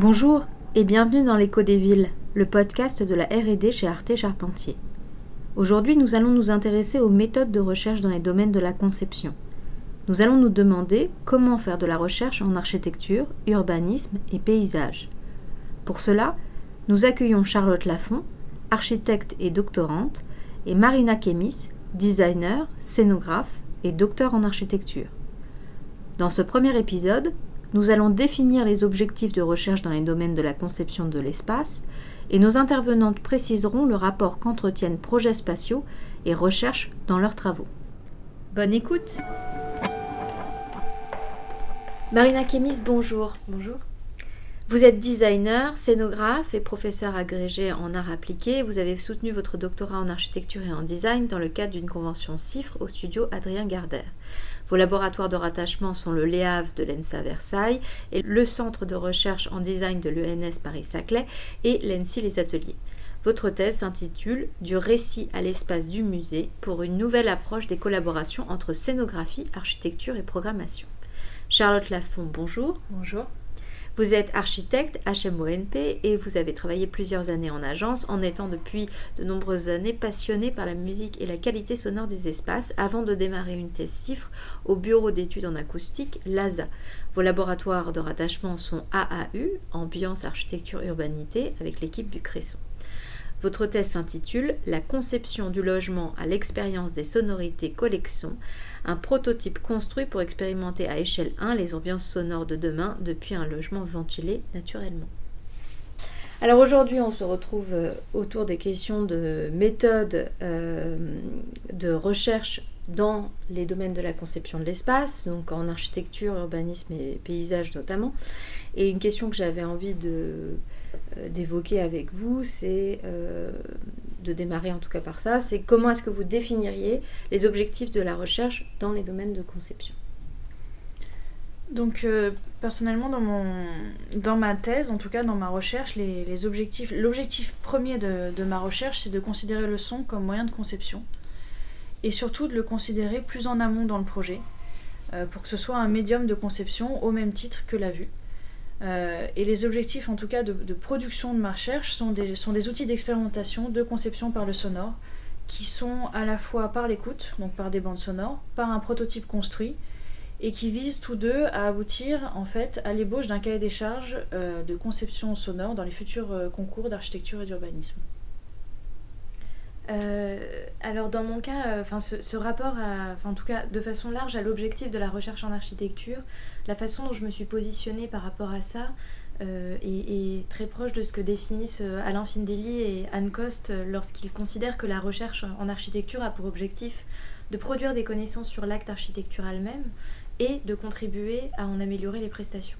Bonjour et bienvenue dans l'écho des villes, le podcast de la RD chez Arte Charpentier. Aujourd'hui, nous allons nous intéresser aux méthodes de recherche dans les domaines de la conception. Nous allons nous demander comment faire de la recherche en architecture, urbanisme et paysage. Pour cela, nous accueillons Charlotte Lafont, architecte et doctorante, et Marina Kémis, designer, scénographe et docteur en architecture. Dans ce premier épisode, nous allons définir les objectifs de recherche dans les domaines de la conception de l'espace et nos intervenantes préciseront le rapport qu'entretiennent projets spatiaux et recherche dans leurs travaux. Bonne écoute Marina Kémis, bonjour. Bonjour. Vous êtes designer, scénographe et professeur agrégé en arts appliqués. Vous avez soutenu votre doctorat en architecture et en design dans le cadre d'une convention CIFRE au studio Adrien Gardère. Vos laboratoires de rattachement sont le LEAV de l'ENSA Versailles et le Centre de recherche en design de l'ENS Paris-Saclay et l'ENSI Les Ateliers. Votre thèse s'intitule Du récit à l'espace du musée pour une nouvelle approche des collaborations entre scénographie, architecture et programmation. Charlotte Lafont, bonjour. Bonjour. Vous êtes architecte HMONP et vous avez travaillé plusieurs années en agence en étant depuis de nombreuses années passionné par la musique et la qualité sonore des espaces avant de démarrer une thèse CIFRE au bureau d'études en acoustique LASA. Vos laboratoires de rattachement sont AAU, Ambiance, Architecture, Urbanité, avec l'équipe du Cresson. Votre thèse s'intitule La conception du logement à l'expérience des sonorités collection un prototype construit pour expérimenter à échelle 1 les ambiances sonores de demain depuis un logement ventilé naturellement. Alors aujourd'hui, on se retrouve euh, autour des questions de méthodes euh, de recherche dans les domaines de la conception de l'espace, donc en architecture, urbanisme et paysage notamment. Et une question que j'avais envie de, d'évoquer avec vous, c'est de démarrer en tout cas par ça, c'est comment est-ce que vous définiriez les objectifs de la recherche dans les domaines de conception? Donc euh, personnellement dans, mon, dans ma thèse, en tout cas dans ma recherche, l'objectif premier de, ma recherche, c'est de considérer le son comme moyen de conception et surtout de le considérer plus en amont dans le projet euh, pour que ce soit un médium de conception au même titre que la vue. Euh, et les objectifs, en tout cas, de, production de ma recherche sont des, sont des outils d'expérimentation, de conception par le sonore, qui sont à la fois par l'écoute, donc par des bandes sonores, par un prototype construit, et qui visent tous deux à aboutir en fait à l'ébauche d'un cahier des charges euh, de conception sonore dans les futurs euh, concours d'architecture et d'urbanisme. alors dans mon cas, ce, rapport, en tout cas de façon large, à l'objectif de la recherche en architecture, la façon dont je me suis positionnée par rapport à ça euh, est, très proche de ce que définissent euh, Alain Findeli et Anne Coste lorsqu'ils considèrent que la recherche en architecture a pour objectif de produire des connaissances sur l'acte architectural même et de contribuer à en améliorer les prestations.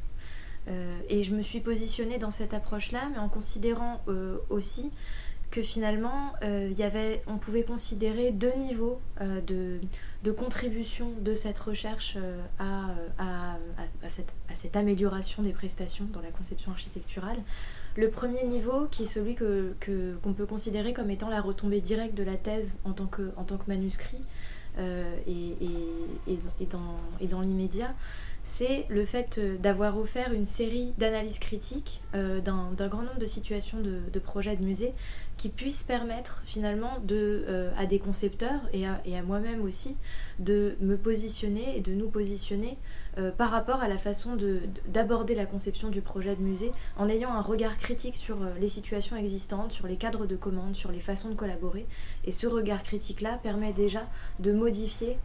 Euh, et je me suis positionnée dans cette approche-là, mais en considérant aussi que finalement, on pouvait considérer deux niveaux de, de contribution de cette recherche euh, à, à, cette, amélioration des prestations dans la conception architecturale. Le premier niveau, qui est celui que, qu'on peut considérer comme étant la retombée directe de la thèse en tant que, que manuscrit euh, et dans l'immédiat, c'est le fait euh, d'avoir offert une série d'analyses critiques d'un, grand nombre de situations de, projets de musées qui puisse permettre finalement de, euh, à des concepteurs et à, et à moi-même aussi de me positionner et de nous positionner euh, par rapport à la façon d'aborder la conception du projet de musée en ayant un regard critique sur euh, les situations existantes, sur les cadres de commande, sur les façons de collaborer. Et ce regard critique-là permet déjà de modifier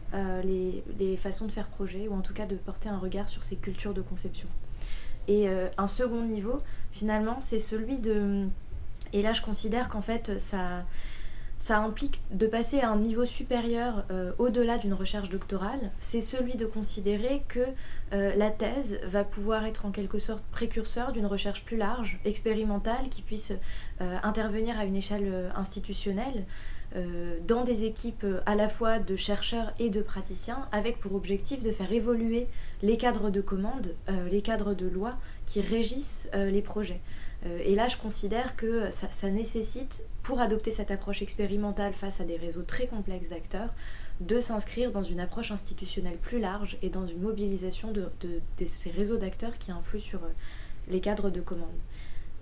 les, les, façons de faire projet ou en tout cas de porter un regard sur ces cultures de conception. Et un second niveau, finalement, c'est celui de et là, je considère qu'en fait, ça, ça implique de passer à un niveau supérieur euh, au-delà d'une recherche doctorale. C'est celui de considérer que euh, la thèse va pouvoir être en quelque sorte précurseur d'une recherche plus large, expérimentale, qui puisse euh, intervenir à une échelle institutionnelle. dans des équipes à la fois de chercheurs et de praticiens, avec pour objectif de faire évoluer les cadres de commande, les cadres de loi qui régissent les projets. Euh, et là, je considère que ça, nécessite, pour adopter cette approche expérimentale face à des réseaux très complexes d'acteurs, de s'inscrire dans une approche institutionnelle plus large et dans une mobilisation de, ces réseaux d'acteurs qui influent sur, les cadres de commande.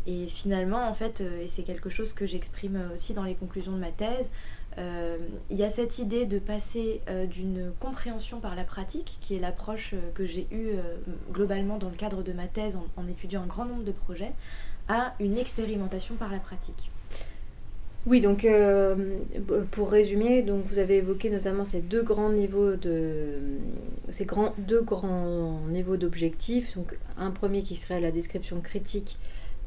Et finalement, en fait, et c'est quelque chose que j'exprime aussi dans les conclusions de ma thèse, il y a cette idée de passer d'une compréhension par la pratique, qui est l'approche que j'ai eue globalement dans le cadre de ma thèse en, étudiant un grand nombre de projets, à une expérimentation par la pratique. Oui, donc euh, pour résumer, donc vous avez évoqué notamment ces deux grands niveaux de ces grands, deux grands niveaux d'objectifs. Donc un premier qui serait la description critique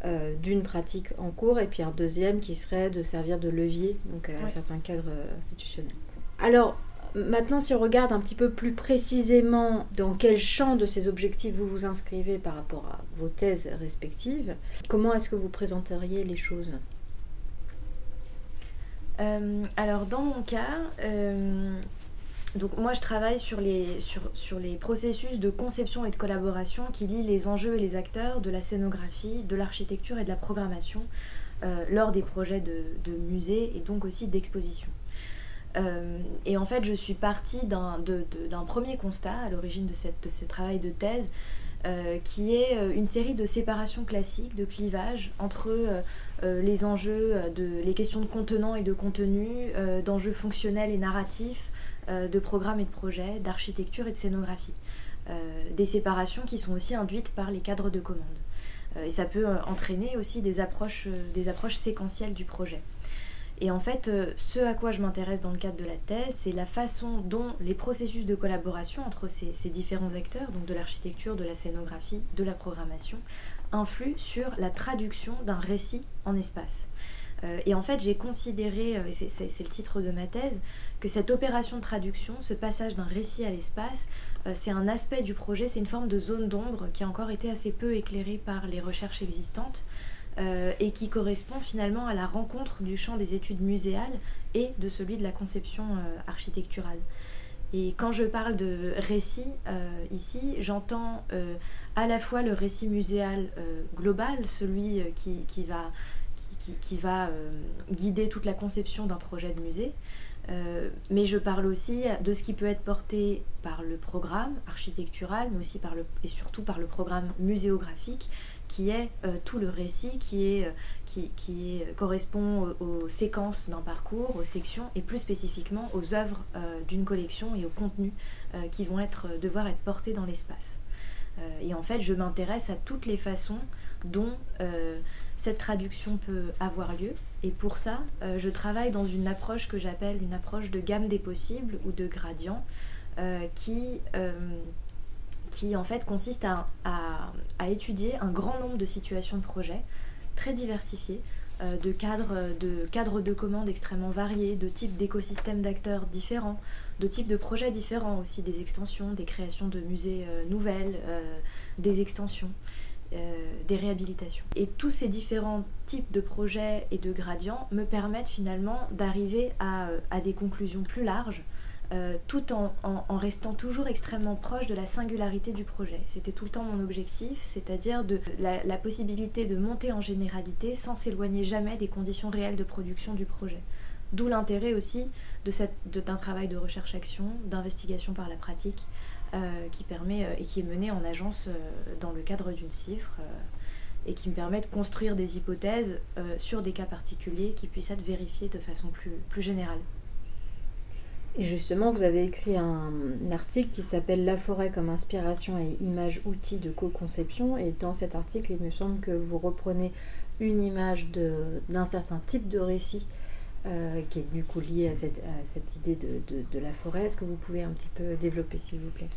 euh, d'une pratique en cours, et puis un deuxième qui serait de servir de levier donc à certains cadres institutionnels. Alors maintenant, si on regarde un petit peu plus précisément dans quel champ de ces objectifs vous vous inscrivez par rapport à vos thèses respectives, comment est-ce que vous présenteriez les choses euh, alors dans mon cas, euh, donc moi je travaille sur les, sur, sur, les processus de conception et de collaboration qui lient les enjeux et les acteurs de la scénographie, de l'architecture et de la programmation euh, lors des projets de, de musées et donc aussi d'exposition. et en fait, je suis partie d'un premier constat à l'origine de, ce travail de thèse, qui est une série de séparations classiques, de clivages entre euh, les enjeux, euh, de, les questions de contenant et de contenu, euh, d'enjeux fonctionnels et narratifs, de programmes et de projets, d'architecture et de scénographie. des séparations qui sont aussi induites par les cadres de commande. et ça peut entraîner aussi des approches, des approches séquentielles du projet. Et en fait, ce à quoi je m'intéresse dans le cadre de la thèse, c'est la façon dont les processus de collaboration entre ces, différents acteurs, donc de l'architecture, de la scénographie, de la programmation, influe sur la traduction d'un récit en espace. Euh, et en fait, j'ai considéré, euh, c'est le titre de ma thèse, que cette opération de traduction, ce passage d'un récit à l'espace, euh, c'est un aspect du projet, c'est une forme de zone d'ombre qui a encore été assez peu éclairée par les recherches existantes et qui correspond finalement à la rencontre du champ des études muséales et de celui de la conception architecturale. Et quand je parle de récit ici, j'entends à la fois le récit muséal euh, global, celui euh, qui, va, euh, guider toute la conception d'un projet de musée, mais je parle aussi de ce qui peut être porté par le programme architectural, mais aussi par le, et surtout par le programme muséographique, qui est tout le récit qui, est, qui, qui est, correspond aux, séquences d'un parcours, aux sections, et plus spécifiquement aux œuvres d'une collection et aux contenus qui vont être, devoir être portés dans l'espace. Euh, et en fait, je m'intéresse à toutes les façons dont euh, cette traduction peut avoir lieu. Et pour ça, euh, je travaille dans une approche que j'appelle une approche de gamme des possibles ou de gradient, qui, qui en fait consiste à, étudier un grand nombre de situations de projet très diversifiées, de, cadres, de cadres de commandes extrêmement variés, de types d'écosystèmes d'acteurs différents, de types de projets différents aussi, des extensions, des créations de musées euh, nouvelles, euh, des extensions, euh, des réhabilitations. Et tous ces différents types de projets et de gradients me permettent finalement d'arriver à, des conclusions plus larges. Tout en, restant toujours extrêmement proche de la singularité du projet. C'était tout le temps mon objectif, c'est-à-dire de la, possibilité de monter en généralité sans s'éloigner jamais des conditions réelles de production du projet. D'où l'intérêt aussi d'un travail de recherche-action, d'investigation par la pratique, euh, qui permet euh, et qui est mené en agence euh, dans le cadre d'une cifre et qui me permet de construire des hypothèses sur des cas particuliers qui puissent être vérifiés de façon plus générale. Et justement, vous avez écrit un, article qui s'appelle La forêt comme inspiration et image outil de co-conception. Et dans cet article, il me semble que vous reprenez une image d'un certain type de récit euh, qui est du coup lié à cette, idée de, la forêt. Est-ce que vous pouvez un petit peu développer, s'il vous plaît?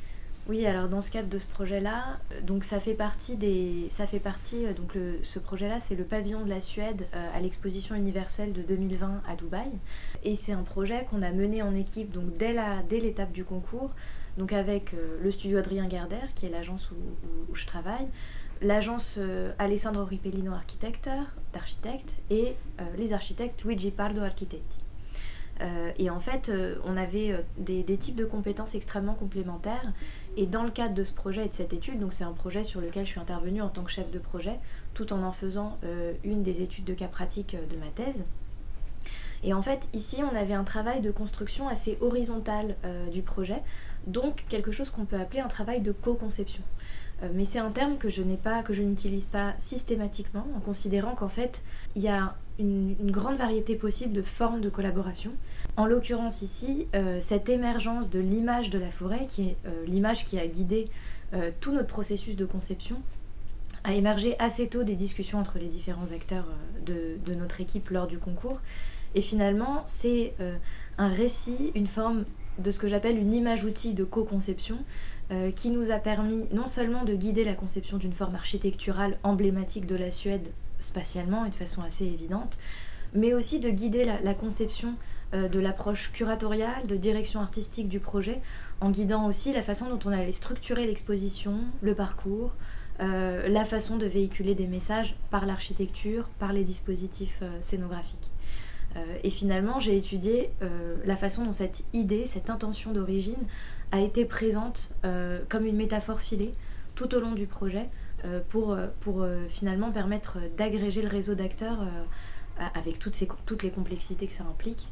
Oui, alors dans ce cadre de ce projet-là, euh, donc ça fait partie des, ça fait partie euh, donc ce projet-là, c'est le pavillon de la Suède à l'exposition universelle de 2020 à Dubaï, et c'est un projet qu'on a mené en équipe donc dès la, dès l'étape du concours, donc avec le studio Adrien Gerder qui est l'agence où, je travaille, l'agence euh, Alessandro Ripellino Architecte, d'architectes, et euh, les architectes Luigi Pardo Architetti. Euh, et en fait, on avait des, types de compétences extrêmement complémentaires. Et dans le cadre de ce projet et de cette étude, donc c'est un projet sur lequel je suis intervenue en tant que chef de projet, tout en en faisant une des études de cas pratique de ma thèse, Et en fait, ici, on avait un travail de construction assez horizontal du projet, donc quelque chose qu'on peut appeler un travail de co-conception. Mais c'est un terme que je n'ai pas, que je n'utilise pas systématiquement, en considérant qu'en fait, il y a une, grande variété possible de formes de collaboration. En l'occurrence ici, euh, cette émergence de l'image de la forêt, qui est euh, l'image qui a guidé euh, tout notre processus de conception, a émergé assez tôt des discussions entre les différents acteurs de, de, notre équipe lors du concours. Et finalement, c'est un récit, une forme de ce que j'appelle une image-outil de co-conception, qui nous a permis non seulement de guider la conception d'une forme architecturale emblématique de la Suède spatialement et de façon assez évidente, mais aussi de guider la, conception euh, de l'approche curatoriale, de direction artistique du projet, en guidant aussi la façon dont on allait structurer l'exposition, le parcours, euh, la façon de véhiculer des messages par l'architecture, par les dispositifs euh, scénographiques. et finalement, j'ai étudié la façon dont cette idée, cette intention d'origine a été présente comme une métaphore filée tout au long du projet, euh, pour, euh, pour euh, finalement permettre d'agréger le réseau d'acteurs avec toutes, ces, toutes les complexités que ça implique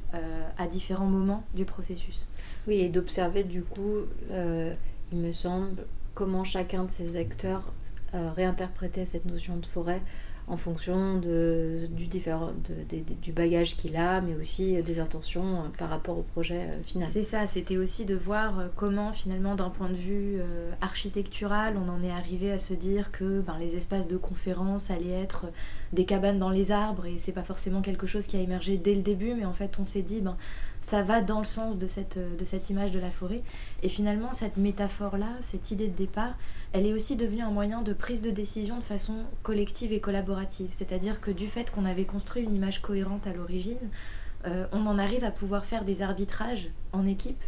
à différents moments du processus. Oui, et d'observer du coup, il me semble, comment chacun de ces acteurs réinterprétait cette notion de forêt en fonction de, du, différent, du bagage qu'il a, mais aussi des intentions euh, par rapport au projet euh, final. C'est ça, c'était aussi de voir euh, comment finalement d'un point de vue architectural, on en est arrivé à se dire que ben, les espaces de conférence allaient être des cabanes dans les arbres, et c'est pas forcément quelque chose qui a émergé dès le début, mais en fait on s'est dit, ben, ça va dans le sens de cette, de cette image de la forêt. Et finalement, cette métaphore-là, cette idée de départ, elle est aussi devenue un moyen de prise de décision de façon collective et collaborative. C'est-à-dire que du fait qu'on avait construit une image cohérente à l'origine, euh, on en arrive à pouvoir faire des arbitrages en équipe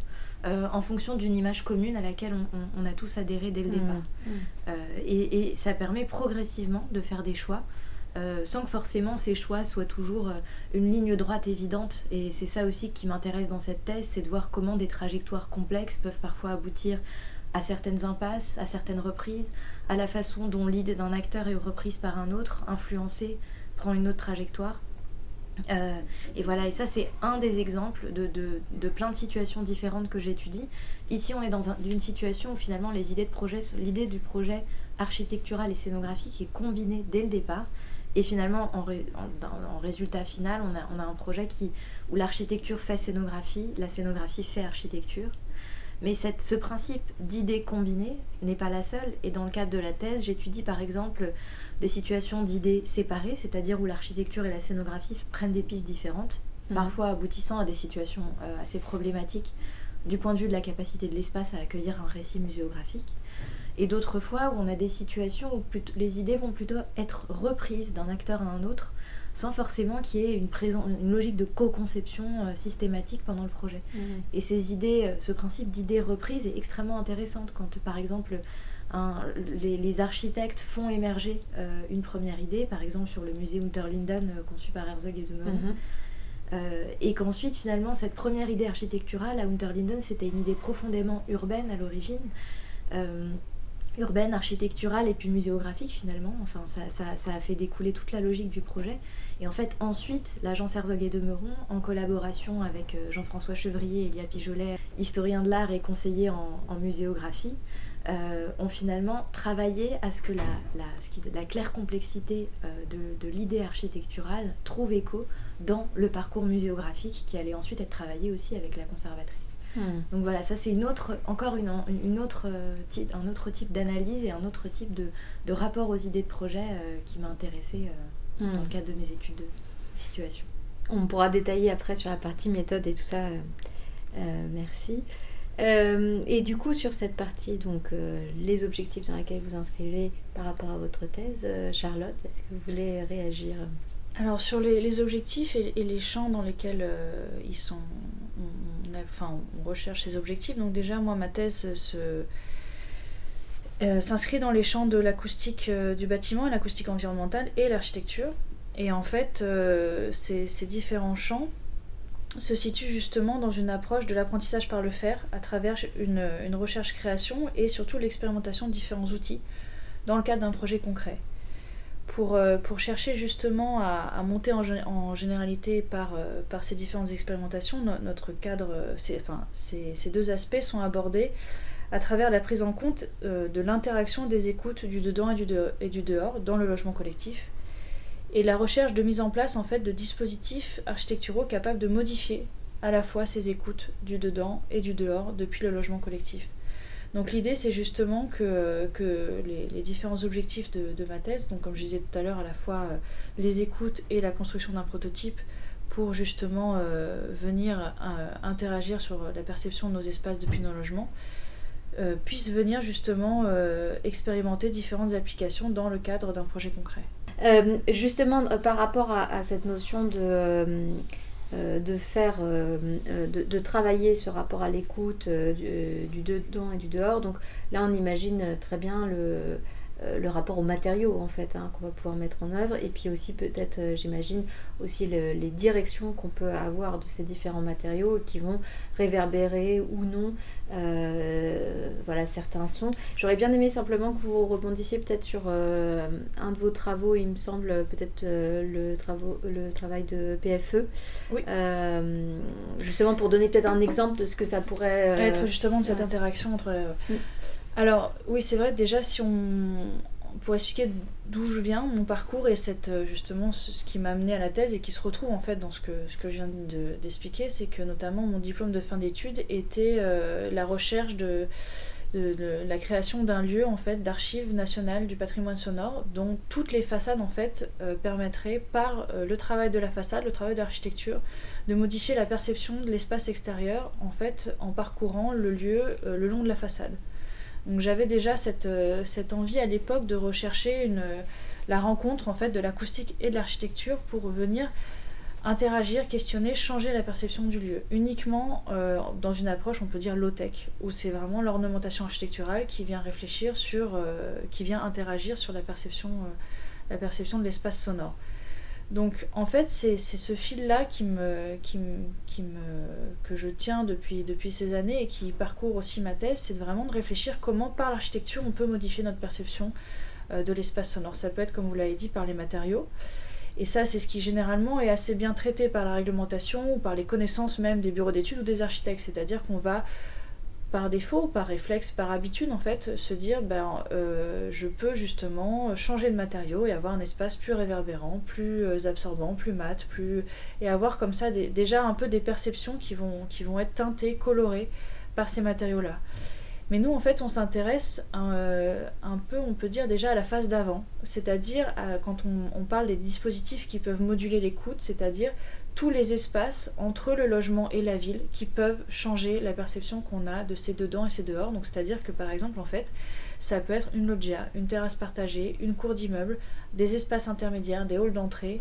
euh, en fonction d'une image commune à laquelle on, a tous adhéré dès le mmh. départ. Mmh. Euh, et, ça permet progressivement de faire des choix. Sans que forcément ces choix soient toujours une ligne droite évidente. Et c'est ça aussi qui m'intéresse dans cette thèse, c'est de voir comment des trajectoires complexes peuvent parfois aboutir à certaines impasses, à certaines reprises, à la façon dont l'idée d'un acteur est reprise par un autre, influencée, prend une autre trajectoire. Euh, et voilà, et ça c'est un des exemples de, de, plein de situations différentes que j'étudie. Ici on est dans une situation où finalement les idées de projet, l'idée du projet architectural et scénographique est combinée dès le départ. Et finalement, en, en, résultat final, on a, on a un projet qui, où l'architecture fait scénographie, la scénographie fait architecture. Mais cette, ce principe d'idées combinées n'est pas la seule. Et dans le cadre de la thèse, j'étudie par exemple des situations d'idées séparées, c'est-à-dire où l'architecture et la scénographie prennent des pistes différentes, mhm. parfois aboutissant à des situations euh, assez problématiques du point de vue de la capacité de l'espace à accueillir un récit muséographique. Et d'autres fois où on a des situations où les idées vont plutôt être reprises d'un acteur à un autre sans forcément qu'il y ait une, une logique de co-conception euh, systématique pendant le projet. Mmh. Et ces idées, euh, ce principe d'idées reprises est extrêmement intéressant quand, par exemple, les, architectes font émerger euh, une première idée, par exemple sur le musée Unterlinden conçu par Herzog et de mmh. et qu'ensuite, finalement, cette première idée architecturale à Unterlinden, c'était une idée profondément urbaine à l'origine urbaine, architecturale et puis muséographique finalement. Enfin, ça, ça, a fait découler toute la logique du projet. Et en fait, ensuite, l'agence Herzog et de Meuron, en collaboration avec euh, Jean-François Chevrier et Elia Pijolet, historien de l'art et conseiller en, muséographie, euh, ont finalement travaillé à ce que la, la, la claire complexité euh, de, de l'idée architecturale trouve écho dans le parcours muséographique qui allait ensuite être travaillé aussi avec la conservatrice. Hmm. Donc voilà, ça c'est une autre, encore une, une autre euh, type, un autre type d'analyse et un autre type de, de, rapport aux idées de projet euh, qui m'a intéressé euh, dans le hmm. cadre de mes études de situation. On pourra détailler après sur la partie méthode et tout ça. merci. et du coup, sur cette partie, donc les objectifs dans lesquels vous inscrivez par rapport à votre thèse, Charlotte, est-ce que vous voulez réagir? Alors sur les, les objectifs et, et, les champs dans lesquels ils sont on recherche ces objectifs. Donc déjà, moi, ma thèse euh, s'inscrit dans les champs de l'acoustique euh, du bâtiment l'acoustique environnementale et l'architecture. Et en fait, euh, ces, différents champs se situent justement dans une approche de l'apprentissage par le faire à travers une, une recherche-création et surtout l'expérimentation de différents outils dans le cadre d'un projet concret. Pour, euh, pour chercher justement à, monter en, généralité par, euh, par ces différentes expérimentations, notre cadre, enfin, ces, ces, deux aspects sont abordés à travers la prise en compte de l'interaction des écoutes du dedans et du, et du dehors dans le logement collectif et la recherche de mise en place en fait de dispositifs architecturaux capables de modifier à la fois ces écoutes du dedans et du dehors depuis le logement collectif. Donc l'idée c'est justement que, les, différents objectifs de, ma thèse, donc comme je disais tout à l'heure à la fois euh, les écoutes et la construction d'un prototype pour justement euh, venir euh, interagir sur la perception de nos espaces depuis nos logements, puissent venir justement expérimenter différentes applications dans le cadre d'un projet concret. justement, par rapport à cette notion de euh, de faire, euh, euh, de, travailler ce rapport à l'écoute du, dedans et du dehors. Donc là, on imagine très bien le, le rapport aux matériaux en fait hein, qu'on va pouvoir mettre en œuvre et puis aussi peut-être euh, j'imagine aussi les directions qu'on peut avoir de ces différents matériaux qui vont réverbérer ou non euh, voilà certains sons j'aurais bien aimé simplement que vous rebondissiez peut-être sur un de vos travaux il me semble peut-être le, le travail de PFE oui. justement pour donner peut-être un exemple de ce que ça pourrait être justement de cette interaction entre mm. Alors oui, c'est vrai, déjà si on... Pour expliquer d'où je viens, mon parcours et cette, euh, justement ce qui m'a amené à la thèse et qui se retrouve en fait dans ce que, ce que je viens d'expliquer, c'est que notamment mon diplôme de fin d'études était euh, la recherche de, la création d'un lieu en fait d'archives nationales du patrimoine sonore dont toutes les façades en fait euh, permettraient par le travail de la façade, le travail d'architecture, de modifier la perception de l'espace extérieur en fait en parcourant le lieu le long de la façade. Donc j'avais déjà euh, cette, envie à l'époque de rechercher une, la rencontre en fait de l'acoustique et de l'architecture pour venir interagir, questionner, changer la perception du lieu. Uniquement euh, dans une approche, on peut dire low-tech, où c'est vraiment l'ornementation architecturale qui vient réfléchir sur, euh, qui vient interagir sur la perception de l'espace sonore. Donc en fait, c'est ce fil-là qui me, que je tiens depuis, depuis ces années et qui parcourt aussi ma thèse, c'est vraiment de réfléchir comment par l'architecture on peut modifier notre perception euh, de l'espace sonore. Ça peut être, comme vous l'avez dit, par les matériaux. Et ça, c'est ce qui généralement est assez bien traité par la réglementation ou par les connaissances même des bureaux d'études ou des architectes. C'est-à-dire qu'on va par défaut, par réflexe, par habitude, en fait, se dire ben, euh, je peux justement changer de matériau et avoir un espace plus réverbérant, plus euh, absorbant, plus mat, plus et avoir comme ça déjà un peu des perceptions qui vont, qui vont être teintées, colorées par ces matériaux-là. Mais nous, en fait, on s'intéresse un, euh, un, peu, on peut dire déjà à la phase d'avant, c'est-à-dire quand on, on, parle des dispositifs qui peuvent moduler l'écoute, c'est-à-dire tous les espaces entre le logement et la ville qui peuvent changer la perception qu'on a de ces dedans et ces dehors. Donc c'est-à-dire que par exemple en fait, ça peut être une loggia, une terrasse partagée, une cour d'immeuble, des espaces intermédiaires, des halls d'entrée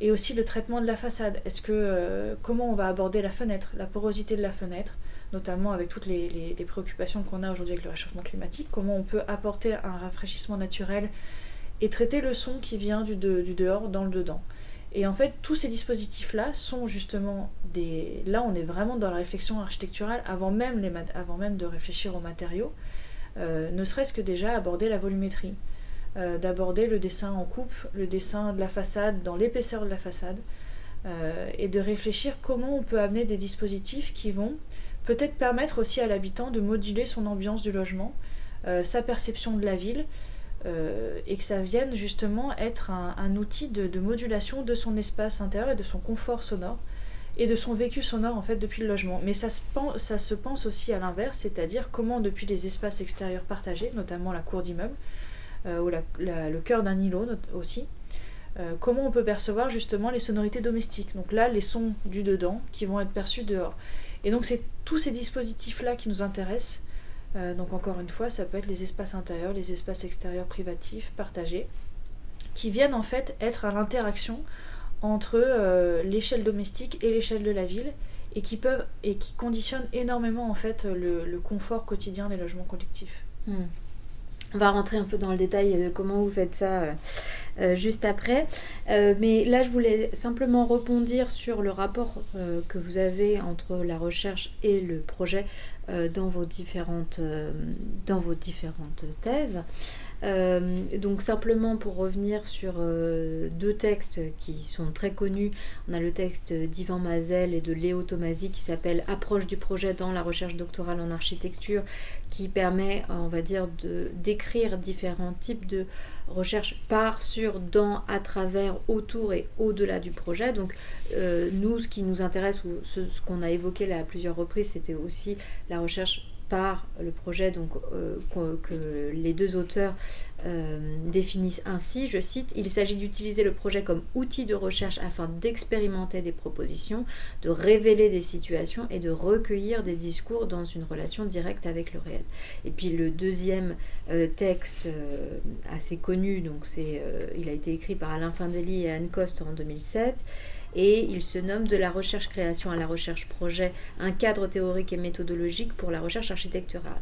et aussi le traitement de la façade. Est-ce que euh, comment on va aborder la fenêtre, la porosité de la fenêtre, notamment avec toutes les, préoccupations qu'on a aujourd'hui avec le réchauffement climatique, comment on peut apporter un rafraîchissement naturel et traiter le son qui vient du dehors dans le dedans? Et en fait, tous ces dispositifs-là sont justement des... Là, on est vraiment dans la réflexion architecturale avant même, de réfléchir aux matériaux, euh, ne serait-ce que déjà aborder la volumétrie, euh, d'aborder le dessin en coupe, le dessin de la façade dans l'épaisseur de la façade, euh, et de réfléchir comment on peut amener des dispositifs qui vont peut-être permettre aussi à l'habitant de moduler son ambiance du logement, sa perception de la ville, euh, et que ça vienne justement être un, outil de, modulation de son espace intérieur et de son confort sonore et de son vécu sonore en fait depuis le logement. Mais ça se pense, ça se pense aussi à l'inverse, c'est-à-dire comment depuis les espaces extérieurs partagés, notamment la cour d'immeuble euh, ou le cœur d'un îlot aussi, euh, comment on peut percevoir justement les sonorités domestiques. Donc là, les sons du dedans qui vont être perçus dehors. Et donc c'est tous ces dispositifs-là qui nous intéressent euh, donc encore une fois, ça peut être les espaces intérieurs, les espaces extérieurs privatifs, partagés, qui viennent en fait être à l'interaction entre euh, l'échelle domestique et l'échelle de la ville et qui peuvent et qui conditionnent énormément en fait le, confort quotidien des logements collectifs. Hmm. On va rentrer un peu dans le détail de comment vous faites ça euh, juste après. mais là, je voulais simplement rebondir sur le rapport que vous avez entre la recherche et le projet euh, dans, vos différentes, euh, dans vos différentes thèses. Euh, donc simplement pour revenir sur euh, deux textes qui sont très connus, on a le texte d'Ivan Mazel et de Léo Tomasi qui s'appelle Approche du projet dans la recherche doctorale en architecture, qui permet, on va dire, de décrire différents types de recherche par, sur, dans, à travers, autour et au-delà du projet. Donc euh, nous, ce qui nous intéresse, ou ce qu'on a évoqué là à plusieurs reprises, c'était aussi la recherche par le projet donc, euh, que, les deux auteurs euh, définissent ainsi, je cite, Il s'agit d'utiliser le projet comme outil de recherche afin d'expérimenter des propositions, de révéler des situations et de recueillir des discours dans une relation directe avec le réel. Et puis le deuxième euh, texte assez connu, donc il a été écrit par Alain Findeli et Anne Coste en 2007 et il se nomme De la recherche-création à la recherche-projet, un cadre théorique et méthodologique pour la recherche architecturale.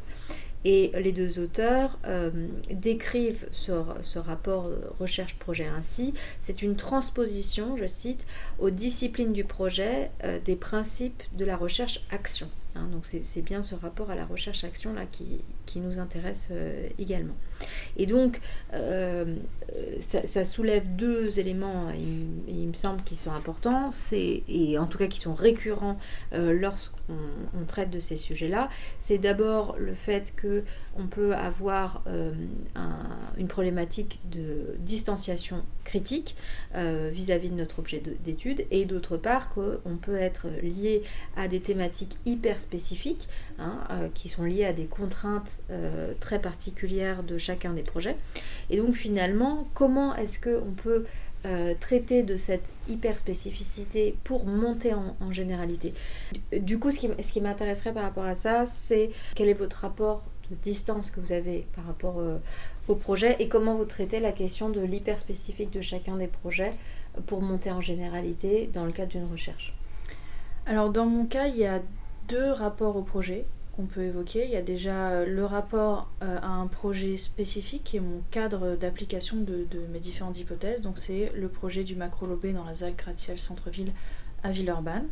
Et les deux auteurs euh, décrivent ce, ce rapport recherche-projet ainsi. C'est une transposition, je cite, aux disciplines du projet euh, des principes de la recherche-action. Hein. donc c'est bien ce rapport à la recherche-action là qui, nous intéresse euh, également. Et donc ça, ça, soulève deux éléments, il, il me semble, qui sont importants, et en tout cas qui sont récurrents lorsqu'on on, traite de ces sujets-là. C'est d'abord le fait que on peut avoir euh, une problématique de distanciation critique euh, vis-à-vis de notre objet d'étude et d'autre part qu'on peut être lié à des thématiques hyper spécifiques hein, euh, qui sont liées à des contraintes très particulières de chacun des projets. Et donc finalement, comment est-ce qu'on peut euh, traiter de cette hyper spécificité pour monter en, généralité? Du coup, ce qui, ce qui m'intéresserait par rapport à ça, c'est quel est votre rapport de distance que vous avez par rapport euh, au projet et comment vous traitez la question de l'hyper spécifique de chacun des projets pour monter en généralité dans le cadre d'une recherche? Alors dans mon cas, il y a deux rapports au projet qu'on peut évoquer. Il y a déjà euh, le rapport euh, à un projet spécifique qui est mon cadre d'application de, mes différentes hypothèses. Donc c'est le projet du macro-lobé dans la ZAC gratte centre-ville à Villeurbanne.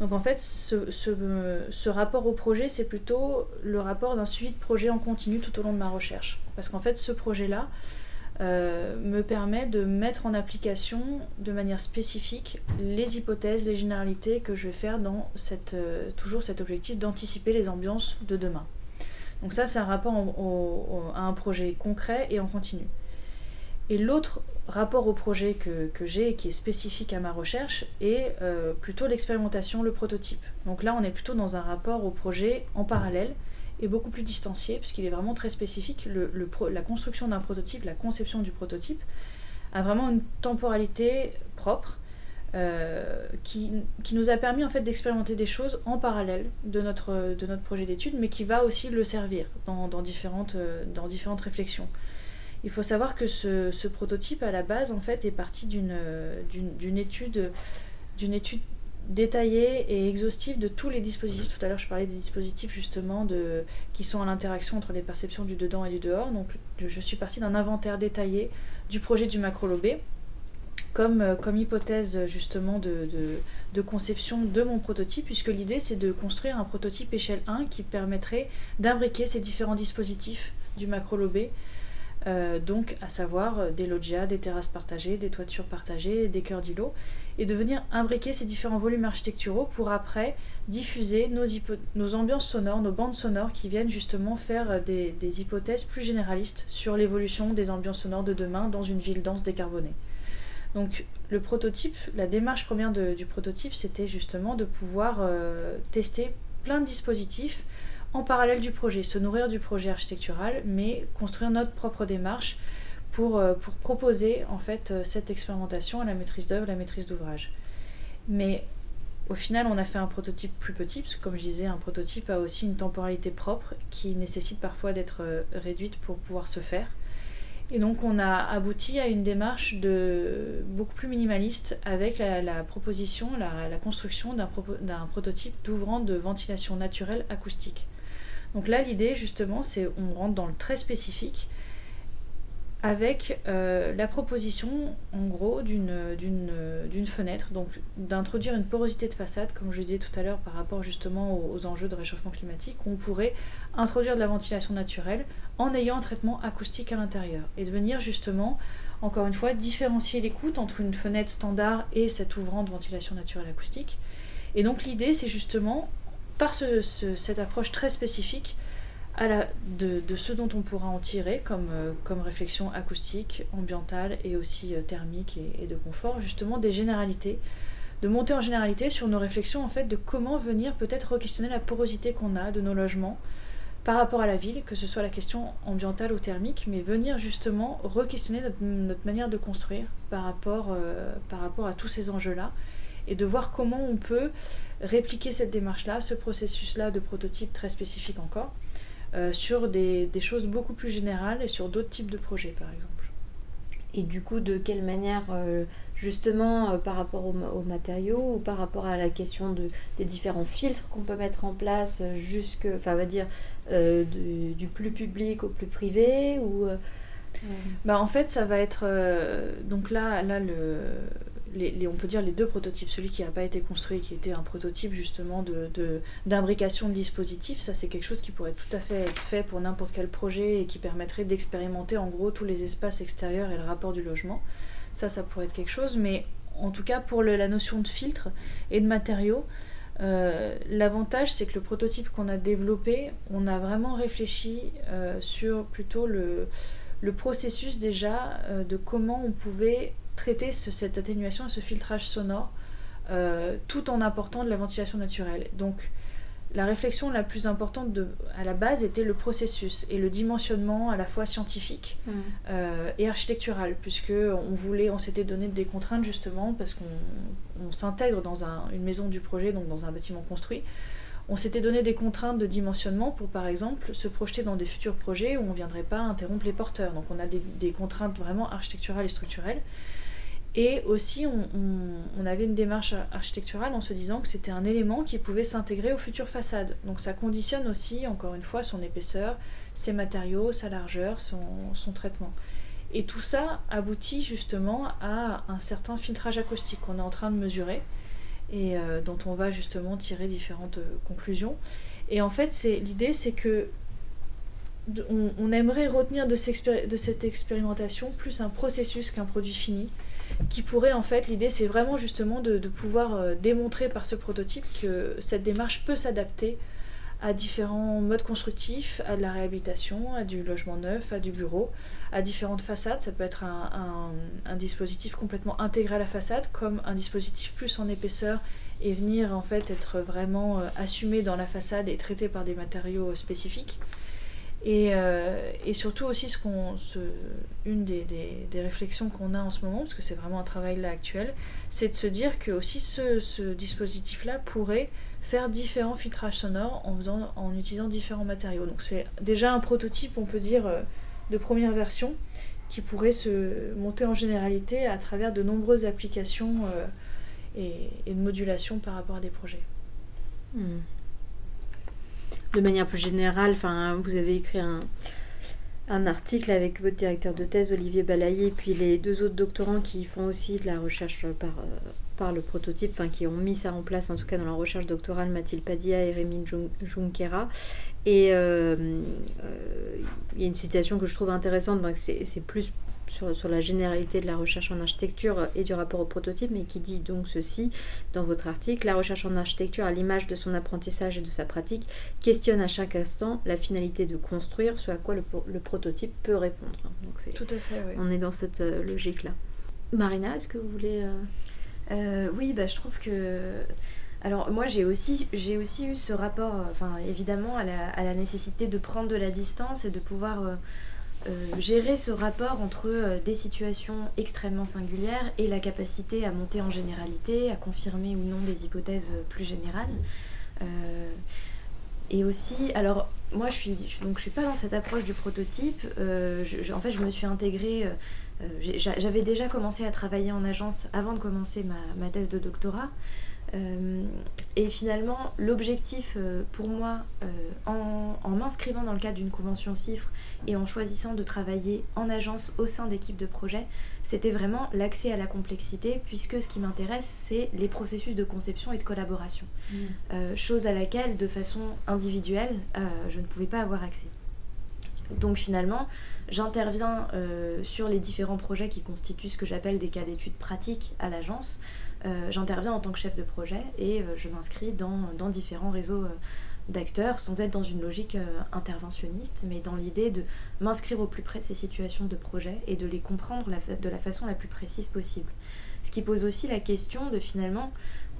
Donc en fait, ce, ce, rapport au projet, c'est plutôt le rapport d'un suivi de projet en continu tout au long de ma recherche. Parce qu'en fait, ce projet-là, euh, me permet de mettre en application de manière spécifique les hypothèses, les généralités que je vais faire dans cette, euh, toujours cet objectif d'anticiper les ambiances de demain. Donc ça, c'est un rapport à un projet concret et en continu. Et l'autre rapport au projet que, j'ai et qui est spécifique à ma recherche est euh, plutôt l'expérimentation, le prototype. Donc là, on est plutôt dans un rapport au projet en parallèle est beaucoup plus distancié, puisqu'il est vraiment très spécifique. Le, la construction d'un prototype, la conception du prototype, a vraiment une temporalité propre euh, qui, qui, nous a permis en fait d'expérimenter des choses en parallèle de notre, de notre projet d'étude, mais qui va aussi le servir dans, dans différentes, euh, dans différentes réflexions. Il faut savoir que ce, ce, prototype à la base en fait est parti d'une étude d'une étude détaillé et exhaustif de tous les dispositifs. Tout à l'heure, je parlais des dispositifs justement qui sont à l'interaction entre les perceptions du dedans et du dehors. Donc, je suis partie d'un inventaire détaillé du projet du macro-lobé comme, euh, comme hypothèse justement de, de, conception de mon prototype, puisque l'idée c'est de construire un prototype échelle 1 qui permettrait d'imbriquer ces différents dispositifs du macro-lobé. Euh, donc, à savoir euh, des loggias, des terrasses partagées, des toitures partagées, des cœurs d'îlots et de venir imbriquer ces différents volumes architecturaux pour après diffuser nos, ambiances sonores, nos bandes sonores qui viennent justement faire euh, des, hypothèses plus généralistes sur l'évolution des ambiances sonores de demain dans une ville dense décarbonée. Donc le prototype, la démarche première du prototype, c'était justement de pouvoir euh, tester plein de dispositifs en parallèle du projet, se nourrir du projet architectural, mais construire notre propre démarche pour, euh, pour proposer en fait euh, cette expérimentation à la maîtrise d'œuvre, la maîtrise d'ouvrage. Mais au final, on a fait un prototype plus petit, parce que comme je disais, un prototype a aussi une temporalité propre qui nécessite parfois d'être euh, réduite pour pouvoir se faire. Et donc on a abouti à une démarche beaucoup plus minimaliste avec la, proposition, la, la construction d'un prototype d'ouvrant de ventilation naturelle acoustique. Donc là l'idée justement c'est on rentre dans le très spécifique avec euh, la proposition, en gros, d'une fenêtre, donc d'introduire une porosité de façade, comme je disais tout à l'heure, par rapport justement aux, enjeux de réchauffement climatique, on pourrait introduire de la ventilation naturelle en ayant un traitement acoustique à l'intérieur, et de venir justement, encore une fois, différencier l'écoute entre une fenêtre standard et cette ouvrante ventilation naturelle acoustique. Et donc l'idée, c'est justement, par cette approche très spécifique, de, ce dont on pourra en tirer comme, euh, réflexion acoustique, ambientale et aussi euh, thermique et, de confort, justement des généralités, de monter en généralité sur nos réflexions en fait de comment venir peut-être re-questionner la porosité qu'on a de nos logements par rapport à la ville, que ce soit la question ambientale ou thermique, mais venir justement re-questionner notre, manière de construire euh, par rapport à tous ces enjeux-là et de voir comment on peut répliquer cette démarche-là, ce processus-là de prototype très spécifique encore, euh, sur des, choses beaucoup plus générales et sur d'autres types de projets, par exemple. Et du coup, de quelle manière, euh, justement, euh, par rapport aux, matériaux ou par rapport à la question de, des différents filtres qu'on peut mettre en place, jusque, enfin, on va dire, du, du, plus public au plus privé ou bah, en fait, ça va être. donc là, là le, on peut dire les deux prototypes. Celui qui n'a pas été construit, qui était un prototype justement d'imbrication de, de, dispositifs, ça c'est quelque chose qui pourrait tout à fait être fait pour n'importe quel projet et qui permettrait d'expérimenter en gros tous les espaces extérieurs et le rapport du logement. Ça, ça pourrait être quelque chose, mais en tout cas pour la notion de filtre et de matériaux, euh, l'avantage c'est que le prototype qu'on a développé, on a vraiment réfléchi euh, sur plutôt le, le processus déjà euh, de comment on pouvait traiter cette atténuation et ce filtrage sonore euh, tout en apportant de la ventilation naturelle. Donc la réflexion la plus importante de, à la base était le processus et le dimensionnement à la fois scientifique mmh. euh, et architectural, puisque on voulait, on s'était donné des contraintes justement parce qu'on s'intègre dans une maison du projet, donc dans un bâtiment construit. On s'était donné des contraintes de dimensionnement pour, par exemple, se projeter dans des futurs projets où on ne viendrait pas interrompre les porteurs. Donc on a des contraintes vraiment architecturales et structurelles. Et aussi, on, avait une démarche architecturale en se disant que c'était un élément qui pouvait s'intégrer aux futures façades. Donc ça conditionne aussi, encore une fois, son épaisseur, ses matériaux, sa largeur, son, traitement. Et tout ça aboutit justement à un certain filtrage acoustique qu'on est en train de mesurer et euh, dont on va justement tirer différentes euh, conclusions. Et en fait, l'idée, c'est que on, aimerait retenir de, de cette expérimentation plus un processus qu'un produit fini qui pourrait en fait, l'idée c'est vraiment justement de, pouvoir euh, démontrer par ce prototype que cette démarche peut s'adapter à différents modes constructifs, à de la réhabilitation, à du logement neuf, à du bureau, à différentes façades. Ça peut être un, dispositif complètement intégré à la façade, comme un dispositif plus en épaisseur et venir en fait être vraiment euh, assumé dans la façade et traité par des matériaux spécifiques. Euh, et, surtout aussi, ce qu'on, une des, réflexions qu'on a en ce moment, parce que c'est vraiment un travail là actuel, c'est de se dire que aussi ce, dispositif-là pourrait faire différents filtrages sonores en, faisant, en utilisant différents matériaux. Donc c'est déjà un prototype, on peut dire, euh, de première version, qui pourrait se monter en généralité à travers de nombreuses applications euh, et, de modulation par rapport à des projets. Hmm de manière plus générale, vous avez écrit un, article avec votre directeur de thèse, Olivier Balayer, et puis les deux autres doctorants qui font aussi de la recherche par, euh, le prototype, qui ont mis ça en place, en tout cas dans la recherche doctorale, Mathilde Padia et Rémi Junquera. Et euh, euh, il y a une citation que je trouve intéressante, c'est plus sur, la généralité de la recherche en architecture et du rapport au prototype, mais qui dit donc ceci dans votre article. La recherche en architecture, à l'image de son apprentissage et de sa pratique, questionne à chaque instant la finalité de construire, ce à quoi le, prototype peut répondre. Donc Tout à fait, oui. On est dans cette euh, logique-là. Marina, est-ce que vous voulez... Euh, euh, oui, bah, je trouve que... Alors moi j'ai aussi, j'ai aussi eu ce rapport, enfin évidemment à la, à la, nécessité de prendre de la distance et de pouvoir euh, gérer ce rapport entre euh, des situations extrêmement singulières et la capacité à monter en généralité, à confirmer ou non des hypothèses euh, plus générales. et aussi, alors moi je suis, donc je suis pas dans cette approche du prototype. en fait, je me suis intégrée. J'avais déjà commencé à travailler en agence avant de commencer ma, ma thèse de doctorat. Et finalement, l'objectif pour moi en, en m'inscrivant dans le cadre d'une convention CIFRE et en choisissant de travailler en agence au sein d'équipes de projet, c'était vraiment l'accès à la complexité, puisque ce qui m'intéresse, c'est les processus de conception et de collaboration. Mmh. Euh, chose à laquelle, de façon individuelle, euh, je ne pouvais pas avoir accès. Donc finalement, j'interviens euh, sur les différents projets qui constituent ce que j'appelle des cas d'études pratiques à l'agence. J'interviens en tant que chef de projet et je m'inscris dans, dans, différents réseaux d'acteurs sans être dans une logique euh, interventionniste, mais dans l'idée de m'inscrire au plus près ces situations de projet et de les comprendre de la façon la plus précise possible. Ce qui pose aussi la question de finalement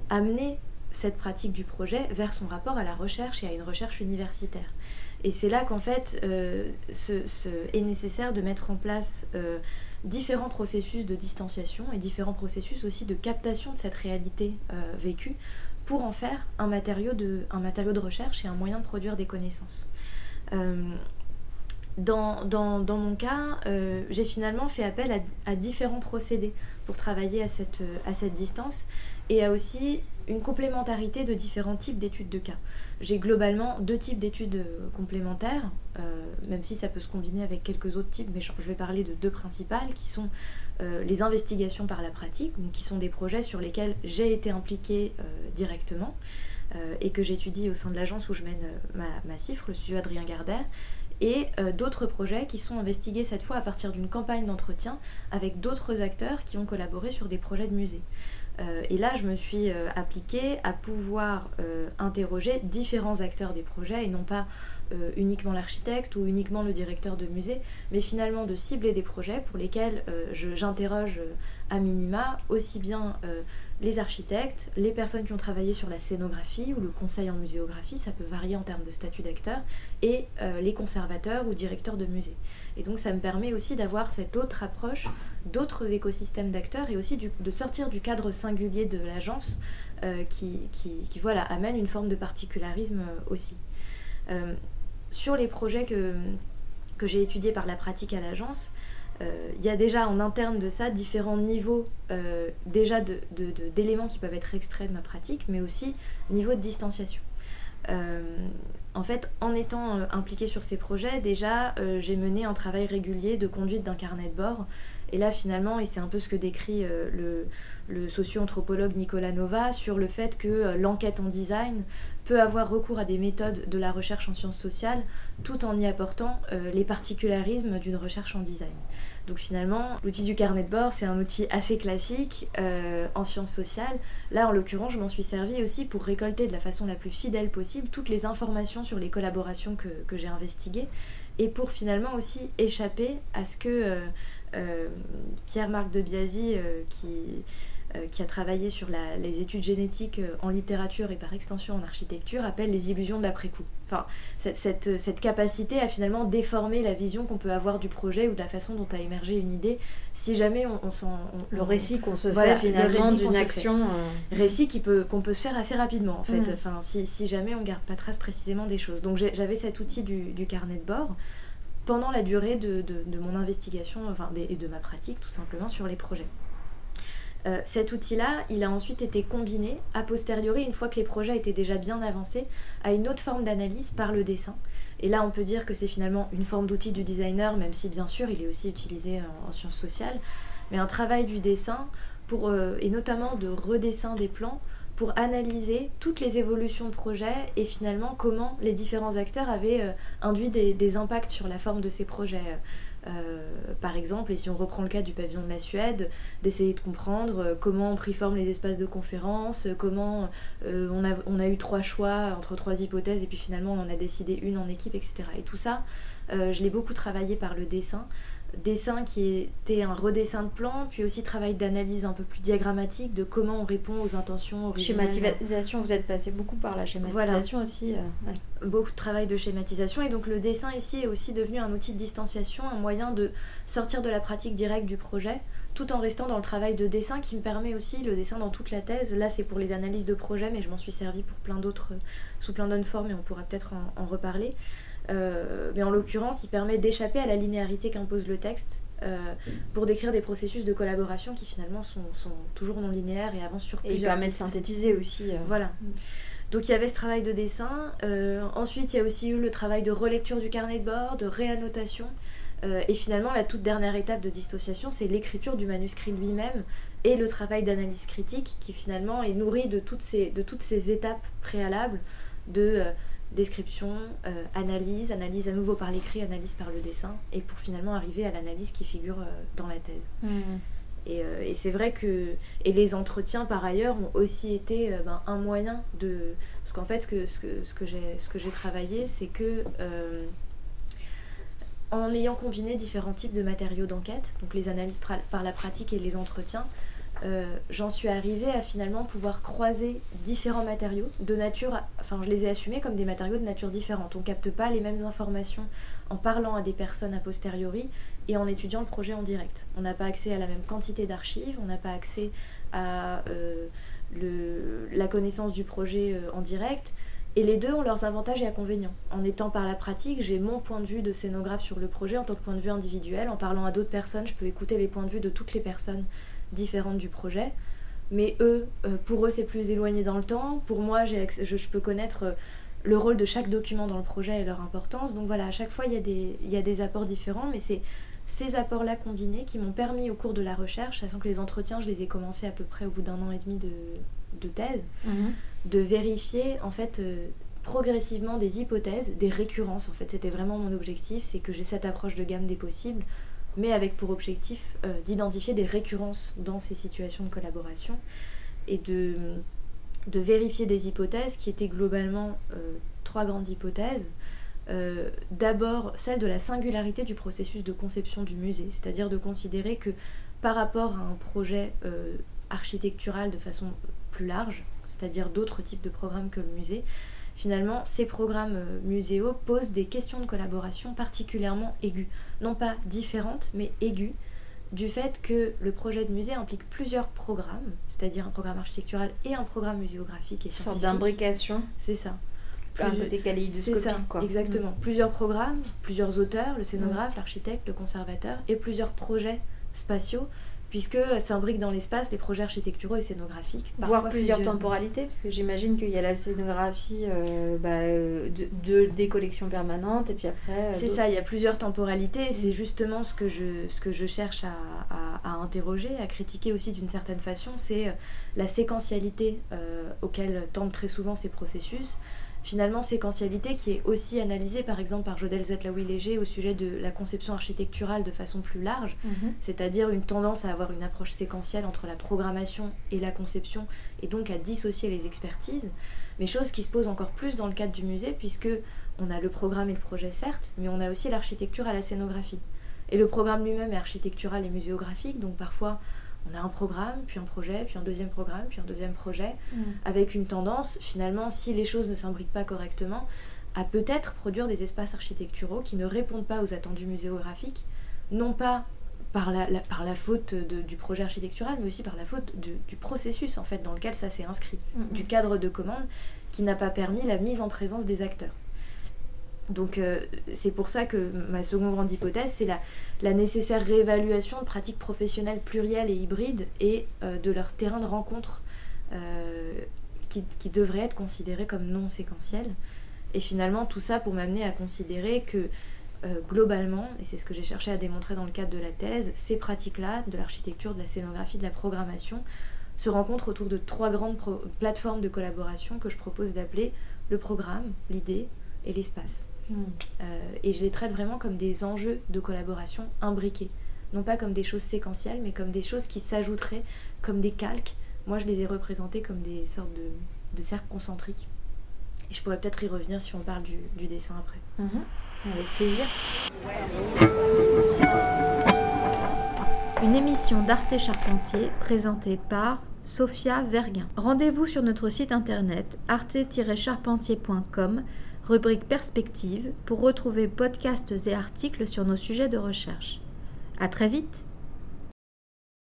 amener cette pratique du projet vers son rapport à la recherche et à une recherche universitaire. Et c'est là qu'en fait, euh, est nécessaire de mettre en place euh, différents processus de distanciation et différents processus aussi de captation de cette réalité vécue pour en faire un matériau de, un matériau de recherche et un moyen de produire des connaissances. Euh, dans, mon cas, euh, j'ai finalement fait appel à, différents procédés pour travailler à cette, à cette distance et à aussi une complémentarité de différents types d'études de cas. J'ai globalement deux types d'études euh, complémentaires, même si ça peut se combiner avec quelques autres types, mais je vais parler de deux principales qui sont euh, les investigations par la pratique, qui sont des projets sur lesquels j'ai été impliquée euh, directement euh, et que j'étudie au sein de l'agence où je mène ma, ma CIFRE, le studio Adrien Gardère, et d'autres projets qui sont investigués cette fois à partir d'une campagne d'entretien avec d'autres acteurs qui ont collaboré sur des projets de musée. et là, je me suis appliquée à pouvoir interroger différents acteurs des projets et non pas euh, uniquement l'architecte ou uniquement le directeur de musée, mais finalement de cibler des projets pour lesquels euh, j'interroge euh, à minima aussi bien les architectes, les personnes qui ont travaillé sur la scénographie ou le conseil en muséographie, ça peut varier en termes de statut d'acteur, et les conservateurs ou directeurs de musée. Et donc ça me permet aussi d'avoir cette autre approche d'autres écosystèmes d'acteurs et aussi de sortir du cadre singulier de l'agence qui, qui, voilà, amène une forme de particularisme aussi sur les projets que, j'ai étudiés par la pratique à l'agence, euh, il y a déjà en interne de ça différents niveaux euh, déjà d'éléments qui peuvent être extraits de ma pratique, mais aussi niveau de distanciation. Euh, en fait, en étant impliquée sur ces projets, déjà, j'ai mené un travail régulier de conduite d'un carnet de bord. Et là, finalement, et c'est un peu ce que décrit le, socio-anthropologue Nicolas Nova sur le fait que l'enquête en design peut avoir recours à des méthodes de la recherche en sciences sociales tout en y apportant euh, les particularismes d'une recherche en design. Donc finalement, l'outil du carnet de bord, c'est un outil assez classique euh, en sciences sociales. Là, en l'occurrence, je m'en suis servi aussi pour récolter de la façon la plus fidèle possible toutes les informations sur les collaborations que, que j'ai investiguées et pour finalement aussi échapper à ce que euh, Pierre-Marc de Biasi, qui euh, qui a travaillé sur les études génétiques euh, en littérature et par extension en architecture, appelle les illusions de l'après-coup. Enfin, cette, cette, capacité à finalement déformer la vision qu'on peut avoir du projet ou de la façon dont a émergé une idée, si jamais on, s'en... Le récit qu'on se fait finalement d'une action... Euh, récit qu'on peut, qu'on peut se faire assez rapidement en fait, mm. enfin, si, si, jamais on garde pas trace précisément des choses. Donc j'avais cet outil du, du, carnet de bord pendant la durée de, de, de mon investigation enfin, et de ma pratique tout simplement sur les projets. Euh, cet outil-là, il a ensuite été combiné, a posteriori, une fois que les projets étaient déjà bien avancés, à une autre forme d'analyse par le dessin. Et là, on peut dire que c'est finalement une forme d'outil du designer, même si bien sûr, il est aussi utilisé en, sciences sociales, mais un travail du dessin, pour, euh, et notamment de redessin des plans, pour analyser toutes les évolutions de projet et finalement comment les différents acteurs avaient euh, induit des, impacts sur la forme de ces projets. Euh, par exemple, et si on reprend le cas du pavillon de la Suède, d'essayer de comprendre euh, comment ont pris forme les espaces de conférence, euh, comment on, a, on, a, eu trois choix entre trois hypothèses et puis finalement on en a décidé une en équipe, etc. Et tout ça, je l'ai beaucoup travaillé par le dessin dessin qui était un redessin de plan, puis aussi travail d'analyse un peu plus diagrammatique de comment on répond aux intentions originales. Schématisation, vous êtes passé beaucoup par la schématisation aussi. Euh, beaucoup de travail de schématisation, et donc le dessin ici est aussi devenu un outil de distanciation, un moyen de sortir de la pratique directe du projet, tout en restant dans le travail de dessin qui me permet aussi, le dessin dans toute la thèse, là c'est pour les analyses de projet, mais je m'en suis servi pour plein d'autres, sous plein d'autres formes, et on pourra peut-être en reparler. Euh, mais en l'occurrence, il permet d'échapper à la linéarité qu'impose le texte euh, pour décrire des processus de collaboration qui finalement sont, sont, toujours non linéaires et avancent sur plusieurs Et il permet de synthétiser aussi. Euh. Voilà. Donc il y avait ce travail de dessin. ensuite, il y a aussi eu le travail de relecture du carnet de bord, de réannotation. et finalement, la toute dernière étape de dissociation, c'est l'écriture du manuscrit lui-même et le travail d'analyse critique qui finalement est nourri de toutes ces, de toutes ces étapes préalables de description, euh, analyse, analyse à nouveau par l'écrit, analyse par le dessin, et pour finalement arriver à l'analyse qui figure euh, dans la thèse. Mmh. Euh, et, c'est vrai que et les entretiens par ailleurs ont aussi été ben, un moyen de parce qu'en fait ce que, ce que, ce que j'ai ce que j'ai travaillé c'est que en ayant combiné différents types de matériaux d'enquête donc les analyses par la pratique et les entretiens euh, j'en suis arrivée à finalement pouvoir croiser différents matériaux de nature, enfin je les ai assumés comme des matériaux de nature différente. On capte pas les mêmes informations en parlant à des personnes a posteriori et en étudiant le projet en direct. On n'a pas accès à la même quantité d'archives, on n'a pas accès à euh, la connaissance du projet euh, en direct. Et les deux ont leurs avantages et inconvénients. En étant par la pratique, j'ai mon point de vue de scénographe sur le projet en tant que point de vue individuel. En parlant à d'autres personnes, je peux écouter les points de vue de toutes les personnes différentes du projet. Mais eux, euh, pour eux, c'est plus éloigné dans le temps. Pour moi, je, je, peux connaître euh, le rôle de chaque document dans le projet et leur importance. Donc voilà, à chaque fois, il y a des, il y a des apports différents, mais c'est ces apports-là combinés qui m'ont permis au cours de la recherche, sachant que les entretiens, je les ai commencés à peu près au bout d'un an et demi de, de thèse, mhm. de vérifier en fait euh, progressivement des hypothèses, des récurrences. En fait, c'était vraiment mon objectif, c'est que j'ai cette approche de gamme des possibles mais avec pour objectif euh, d'identifier des récurrences dans ces situations de collaboration et de, vérifier des hypothèses qui étaient globalement euh, trois grandes hypothèses. Euh, d'abord, celle de la singularité du processus de conception du musée, c'est-à-dire de considérer que par rapport à un projet architectural de façon plus large, c'est-à-dire d'autres types de programmes que le musée, finalement, ces programmes euh, muséaux posent des questions de collaboration particulièrement aiguës. Non pas différentes, mais aiguës, du fait que le projet de musée implique plusieurs programmes, c'est-à-dire un programme architectural et un programme muséographique et scientifique. Une sorte d'imbrication. C'est ça. un côté. C'est ça, exactement. Mm. Plusieurs programmes, plusieurs auteurs, le scénographe, mm. l'architecte, le conservateur, et plusieurs projets spatiaux puisque s'imbriquent dans l'espace les projets architecturaux et scénographiques. Voir plusieurs temporalités, parce que j'imagine qu'il y a la scénographie euh, bah, euh, de, des collections permanentes, et puis après... Euh, c'est ça, il y a plusieurs temporalités, et c'est justement ce que je, ce que je cherche à, à, interroger, à critiquer aussi d'une certaine façon, c'est la séquentialité auquel tendent très souvent ces processus finalement séquentialité qui est aussi analysée par exemple par Jodel Zetlaoui Léger au sujet de la conception architecturale de façon plus large, mhm. c'est-à-dire une tendance à avoir une approche séquentielle entre la programmation et la conception et donc à dissocier les expertises, mais chose qui se pose encore plus dans le cadre du musée puisque on a le programme et le projet certes, mais on a aussi l'architecture à la scénographie. Et le programme lui-même est architectural et muséographique, donc parfois on a un programme, puis un projet, puis un deuxième programme, puis un deuxième projet, mm. avec une tendance, finalement, si les choses ne s'imbriquent pas correctement, à peut-être produire des espaces architecturaux qui ne répondent pas aux attendus muséographiques, non pas par la, par la faute du projet architectural, mais aussi par la faute du processus en fait dans lequel ça s'est inscrit, mm, mm. du cadre de commande qui n'a pas permis la mise en présence des acteurs. Donc euh, c'est pour ça que ma seconde grande hypothèse, c'est la, nécessaire réévaluation de pratiques professionnelles plurielles et hybrides et euh, de leur terrain de rencontre euh, qui, qui devraient être considérés comme non séquentiels. Et finalement, tout ça pour m'amener à considérer que globalement, et c'est ce que j'ai cherché à démontrer dans le cadre de la thèse, ces pratiques-là, de l'architecture, de la scénographie, de la programmation, se rencontrent autour de trois grandes plateformes de collaboration que je propose d'appeler le programme, l'idée et l'espace. Euh, et je les traite vraiment comme des enjeux de collaboration imbriqués. Non pas comme des choses séquentielles, mais comme des choses qui s'ajouteraient, comme des calques. Moi, je les ai représentés comme des sortes de, de cercles concentriques. Et je pourrais peut-être y revenir si on parle du, du dessin après. Mhm. Avec plaisir. Une émission d'Arte Charpentier présentée par Sophia Verguin. Rendez-vous sur notre site internet arte-charpentier.com rubrique Perspective, pour retrouver podcasts et articles sur nos sujets de recherche. À très vite!